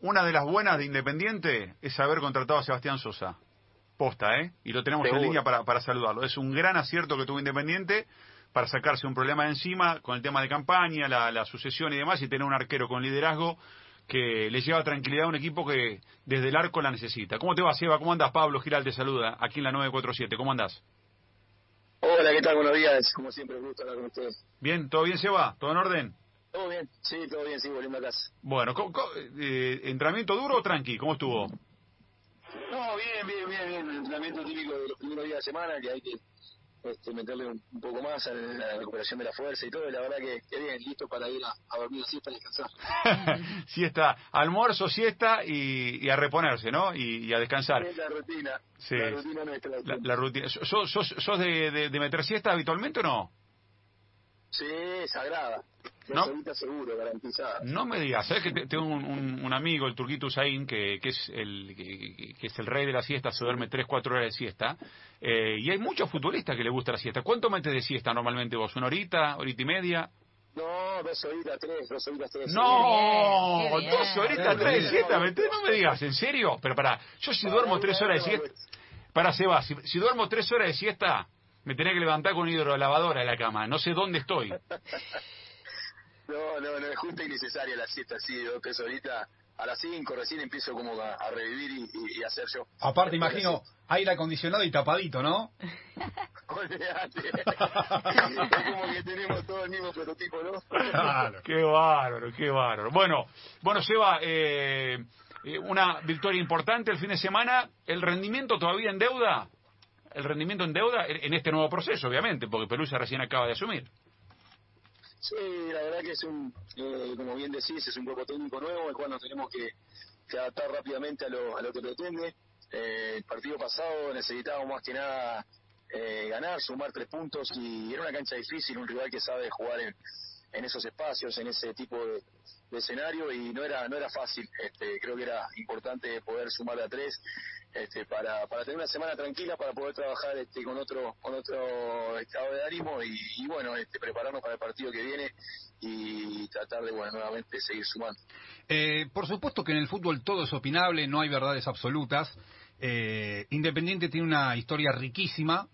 una de las buenas de Independiente es haber contratado a Sebastián Sosa. Posta, ¿eh? Y lo tenemos en línea para, para saludarlo. Es un gran acierto que tuvo Independiente para sacarse un problema de encima con el tema de campaña, la, la sucesión y demás, y tener un arquero con liderazgo que le lleva tranquilidad a un equipo que desde el arco la necesita. ¿Cómo te va, Seba? ¿Cómo andas? Pablo Giral te saluda, aquí en la 947. ¿Cómo andas? Hola, ¿qué tal? Buenos días. Como siempre, un gusto hablar con ustedes. Bien, ¿todo bien, Seba? ¿Todo en orden? Todo bien, sí, todo bien, sí, volviendo a casa. Bueno, eh, ¿entrenamiento duro o tranqui? ¿Cómo estuvo? No, bien, bien, bien, bien. Entrenamiento típico de los primeros días de semana, que hay que este, meterle un, poco más a la recuperación de la fuerza y todo, y la verdad que, que bien, listo para ir a, dormir así para descansar. siesta, almuerzo, siesta y, y a reponerse, ¿no? Y, a descansar. Es la rutina. Sí. La rutina nuestra. La, la rutina. ¿Sos, sos, sos de, de, de meter siesta habitualmente o no? Sí, sagrada. No, seguro, garantizada. No me digas, ¿sabes que tengo un, un, amigo, el Turquito Usain, que, que es el que, es el rey de la siesta, se duerme 3, 4 horas de siesta, eh, y hay muchos futbolistas que le gusta la siesta. ¿Cuánto metes de siesta normalmente vos? ¿Una horita, horita y media? No, dos horitas, tres, dos horitas, tres. No, dos horitas, tres de siesta, no me digas, ¿en serio? Pero para, yo si duermo tres horas de siesta, para Seba, si, si duermo tres horas de siesta, me tenía que levantar con hidrolavadora de la cama. No sé dónde estoy. no, no, no, es justa y necesaria la siesta, sí, dos, tres horitas. A las cinco recién empiezo como a, revivir y, y, hacer yo. Aparte, imagino, aire acondicionado y tapadito, ¿no? Como que tenemos todo el mismo prototipo, ¿no? claro, qué bárbaro, qué bárbaro. Bueno, bueno, Seba, eh, eh, una victoria importante el fin de semana. ¿El rendimiento todavía en deuda? el rendimiento en deuda en este nuevo proceso, obviamente, porque Pelusa recién acaba de asumir. Sí, la verdad que es un, eh, como bien decís, es un grupo técnico nuevo, el cual nos tenemos que, adaptar rápidamente a lo, a lo que pretende. Eh, el partido pasado necesitábamos más que nada eh, ganar, sumar tres puntos y era una cancha difícil, un rival que sabe jugar en, en esos espacios, en ese tipo de, escenario y no era no era fácil. Este, creo que era importante poder sumar a tres este, para, para tener una semana tranquila, para poder trabajar este, con otro con otro estado de ánimo y, bueno, este, prepararnos para el partido que viene y tratar de bueno nuevamente seguir sumando. Eh, por supuesto que en el fútbol todo es opinable, no hay verdades absolutas. Eh, Independiente tiene una historia riquísima,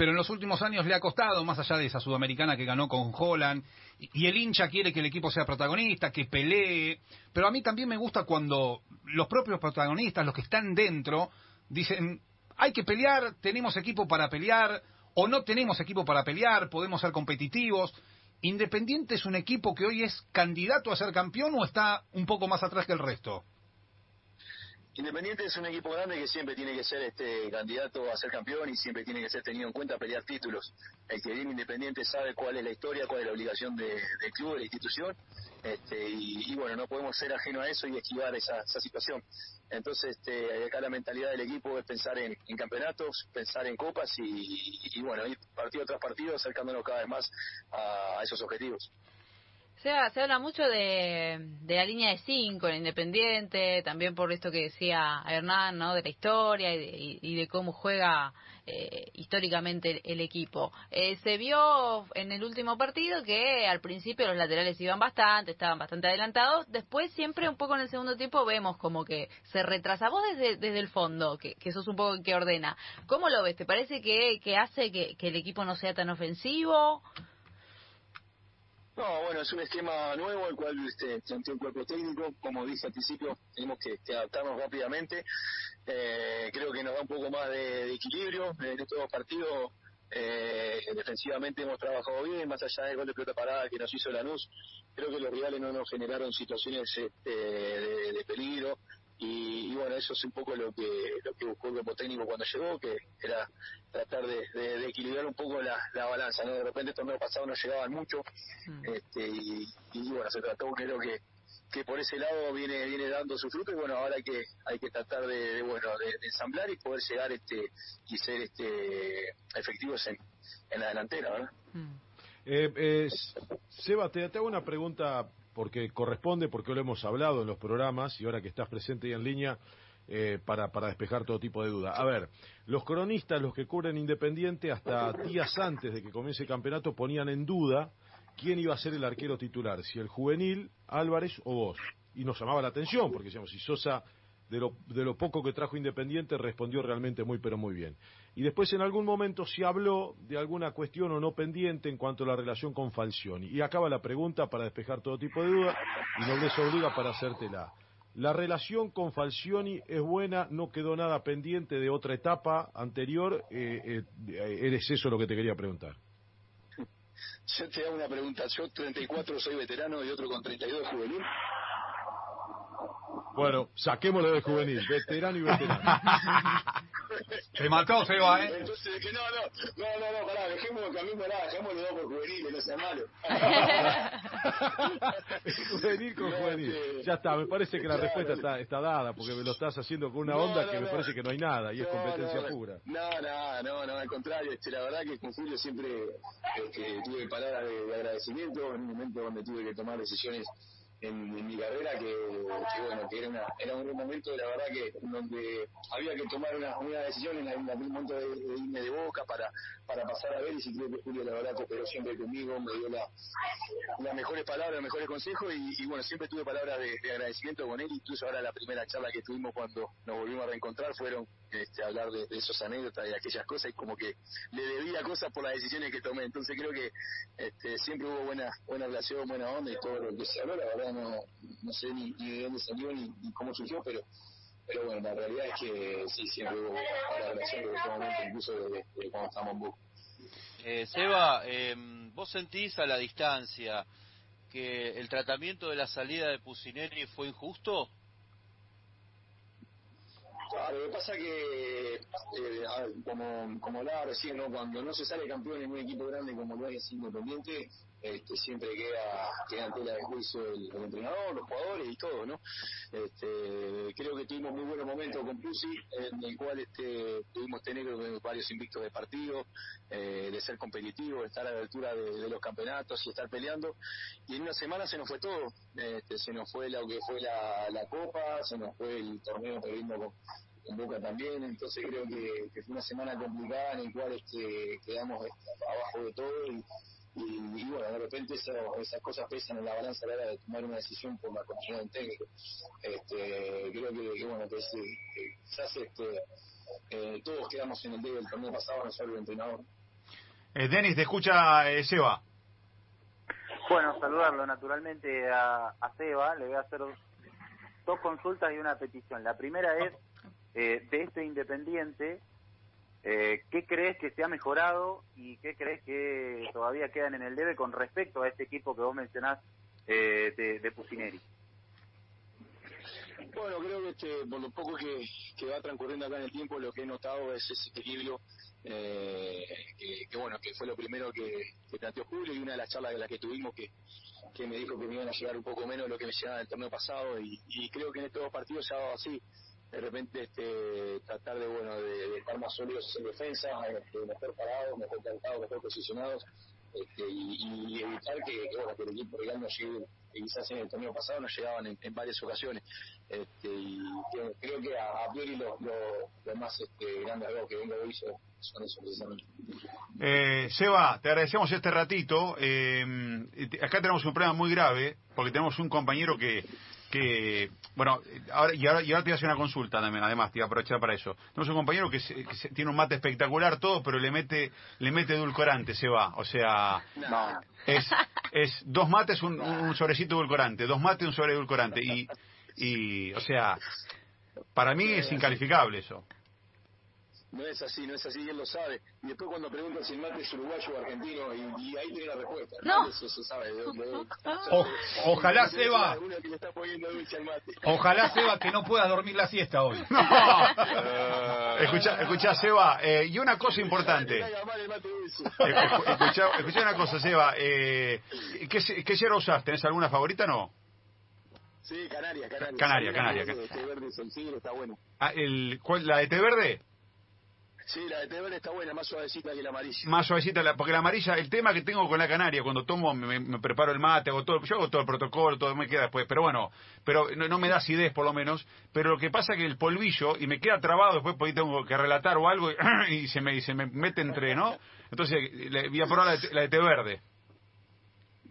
pero en los últimos años le ha costado, más allá de esa sudamericana que ganó con Holland, y el hincha quiere que el equipo sea protagonista, que pelee, pero a mí también me gusta cuando los propios protagonistas, los que están dentro, dicen, hay que pelear, tenemos equipo para pelear, o no tenemos equipo para pelear, podemos ser competitivos. ¿Independiente es un equipo que hoy es candidato a ser campeón o está un poco más atrás que el resto? Independiente es un equipo grande que siempre tiene que ser este candidato a ser campeón y siempre tiene que ser tenido en cuenta pelear títulos. El que viene Independiente sabe cuál es la historia, cuál es la obligación de, del club, de la institución, este, y, bueno, no podemos ser ajeno a eso y esquivar esa, situación. Entonces, este, acá la mentalidad del equipo es pensar en, campeonatos, pensar en copas y, bueno, ir partido tras partido acercándonos cada vez más a esos objetivos. Se, se habla mucho de, de la línea de cinco en Independiente, también por esto que decía Hernán, ¿no? De la historia y de, cómo juega eh, históricamente el, equipo. Eh, se vio en el último partido que al principio los laterales iban bastante, estaban bastante adelantados. Después siempre un poco en el segundo tiempo vemos como que se retrasa. Vos desde, desde el fondo, que, que sos un poco el que ordena. ¿Cómo lo ves? ¿Te parece que, que hace que el equipo no sea tan ofensivo? No, bueno, es un esquema nuevo el cual este, un cuerpo técnico. Como dije al principio, tenemos que, adaptarnos rápidamente. Eh, creo que nos da un poco más de, equilibrio. En estos partidos eh, defensivamente hemos trabajado bien, más allá del gol de pelota parada que nos hizo Lanús. Creo que los rivales no nos generaron situaciones este, de, peligro. Y, bueno, eso es un poco lo que lo que buscó el grupo técnico cuando llegó, que era tratar de, equilibrar un poco la, balanza. ¿no? De repente, el torneo pasado no llegaban mucho, mm. este, y, bueno, se trató, creo que que por ese lado viene viene dando su fruto y bueno ahora hay que hay que tratar de, bueno de, ensamblar y poder llegar este y ser este efectivos en, en la delantera ¿verdad? Mm. Eh, eh, Seba te, te hago una pregunta porque corresponde, porque lo hemos hablado en los programas y ahora que estás presente y en línea eh, para, para despejar todo tipo de duda. A ver, los cronistas, los que cubren Independiente, hasta días antes de que comience el campeonato ponían en duda quién iba a ser el arquero titular, si el juvenil, Álvarez o vos. y nos llamaba la atención, porque decíamos, si Sosa de lo, de lo poco que trajo Independiente respondió realmente muy pero muy bien. Y después en algún momento se habló de alguna cuestión o no pendiente en cuanto a la relación con Falcioni. Y acaba la pregunta para despejar todo tipo de dudas y nos desobliga para hacértela. La relación con Falcioni es buena, no quedó nada pendiente de otra etapa anterior. Eh, eh, ¿Eres eso lo que te quería preguntar? Yo te hago una pregunta. Yo 34 soy veterano y otro con 32 juvenil. Bueno, saquémoslo de juvenil, veterano y veterano. Te mató, Seba, ¿eh? Entonces, que no, no, no, no, no, pará, dejemos, cambiemos nada, dejemos los dos por juveniles, no sea malo. juvenil con juvenil. Ya está, me parece que la respuesta está, está dada, porque me lo estás haciendo con una onda que me parece que no hay nada, y es competencia pura. No, no, no, no, al contrario, este, la verdad que con Julio siempre este, tuve palabras de, de agradecimiento en un momento donde tuve que tomar decisiones en, mi carrera que, bueno que era una, era un momento la verdad que donde había que tomar una, una decisión en, aquel momento de, irme de boca para para pasar a ver y si creo que Julio la verdad cooperó siempre conmigo me dio la, las mejores palabras los mejores consejos y, bueno siempre tuve palabras de, agradecimiento con él. Incluso ahora la primera charla que tuvimos cuando nos volvimos a reencontrar fueron este, hablar de, esos anécdotas y aquellas cosas y como que le debía cosas por las decisiones que tomé. Entonces creo que este, siempre hubo buena buena relación buena onda y todo lo que se habló la verdad no, no sé ni, de dónde salió ni, cómo surgió, pero pero bueno, la realidad es que sí, siempre hubo la relación desde este momento, incluso de, cuando estamos en bus. Eh, Seba, eh, ¿vos sentís a la distancia que el tratamiento de la salida de Pusineri fue injusto? Ah, lo que pasa que, eh, como, como hablaba recién, ¿no? cuando no se sale campeón en un equipo grande como lo es Independiente, este, siempre queda, queda en tela de juicio el, entrenador, los jugadores y todo, ¿no? Este, creo que tuvimos muy buenos momentos con Pusi, en el cual este, pudimos tener varios invictos de partido, eh, de ser competitivos, de estar a la altura de, los campeonatos y estar peleando. Y en una semana se nos fue todo, este, se nos fue lo que fue la, Copa, se nos fue el torneo perdiendo con, Boca también, entonces creo que, fue una semana complicada en la cual este, quedamos este, abajo de todo y, y, bueno, de repente esas cosas pesan en la balanza a la hora de tomar una decisión por la continuidad del técnico. Este, creo que, bueno, que, quizás este, eh, todos quedamos en el día del torneo pasado, no solo el entrenador. Eh, Denis, te escucha eh, Seba. Bueno, saludarlo naturalmente a, a Seba, le voy a hacer dos consultas y una petición. La primera es, eh, de este Independiente, eh, ¿Qué crees que se ha mejorado y qué crees que todavía quedan en el debe con respecto a este equipo que vos mencionás eh, de, de? Bueno, creo que este, por lo poco que, va transcurriendo acá en el tiempo, lo que he notado es ese equilibrio, eh, que, bueno, que fue lo primero que, planteó Julio y una de las charlas de las que tuvimos que, que me dijo que me iban a llegar un poco menos de lo que me llegaba el torneo pasado y, y creo que en estos dos partidos se ha dado así de repente este, tratar de bueno de, estar más sólidos en defensa, este, mejor parados, mejor plantados, mejor posicionados este, y, evitar que, el equipo rival no llegue, quizás en el torneo pasado nos llegaban en, varias ocasiones. Este, y creo, que a, a priori los lo, más este, grandes algo que vengo hoy son, son eso precisamente. Eh, Seba, te agradecemos este ratito. Eh, acá tenemos un problema muy grave porque tenemos un compañero que que, bueno, ahora, y, ahora, y ahora te voy a hacer una consulta también, además, te voy a aprovechar para eso. Tenemos un compañero que, tiene un mate espectacular todo, pero le mete le mete edulcorante, se va. O sea, es, es dos mates, un, un sobrecito edulcorante, dos mates, un sobre edulcorante. Y, y, o sea, para mí es incalificable eso. No es así, no es así, él lo sabe. Y después cuando preguntan si el mate es uruguayo o argentino, y, ahí tiene la respuesta. No. Eso se sabe. ojalá Seba. Ojalá Seba que no pueda dormir la siesta hoy. No. escucha, escucha Seba, eh, y una cosa importante. escucha, escucha una cosa, Seba. Eh, ¿qué, ¿Qué usás? ¿Tenés alguna favorita o no? Sí, Canaria, Canaria. Canaria, Canaria. Té verde, sencillo, está bueno. Ah, el, ¿La de té verde? Sí, la de té verde está buena, más suavecita que la amarilla. Más suavecita, porque la amarilla, el tema que tengo con la canaria, cuando tomo, me, preparo el mate, hago todo, yo hago todo el protocolo, todo me queda después, pero bueno, pero no, me da acidez por lo menos, pero lo que pasa es que el polvillo, y me queda trabado después porque tengo que relatar o algo, y, se, me, se me mete entre, ¿no? Entonces, le, voy a probar la de, té verde.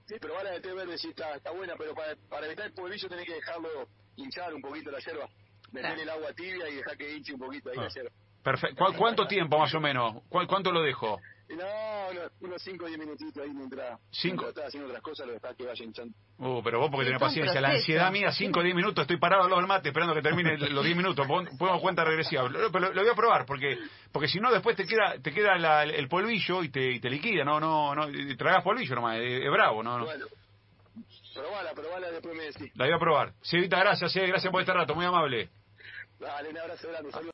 Sí, probala de té verde sí está, está buena, pero para, para evitar el polvillo tenés que dejarlo hinchar un poquito la yerba. Meter el agua tibia y dejar que hinche un poquito ahí Ah. la yerba. Perfecto. ¿Cu- ¿Cuánto tiempo más o menos? ¿Cu- ¿Cuánto lo dejo? No, unos, unos 5 o 10 minutitos ahí mientras, Cinco. mientras estás haciendo otras cosas, lo dejás que vaya hinchando. Uh, pero vos porque Sí, tenés paciencia. La ansiedad mía, 5 o 10 minutos, estoy parado al lado del mate esperando que termine los 10 minutos. Pon- Pongo cuenta regresiva. Lo, pero lo voy a probar porque porque si no después te queda te queda la- el polvillo y te, y te liquida. No, no, no. y Tragás polvillo nomás. Es, es bravo, no, no. Bueno, probala, probala, después me decís. La voy a probar. Cevita, gracias, eh, gracias por este rato, muy amable. Dale, un abrazo grande, saludos.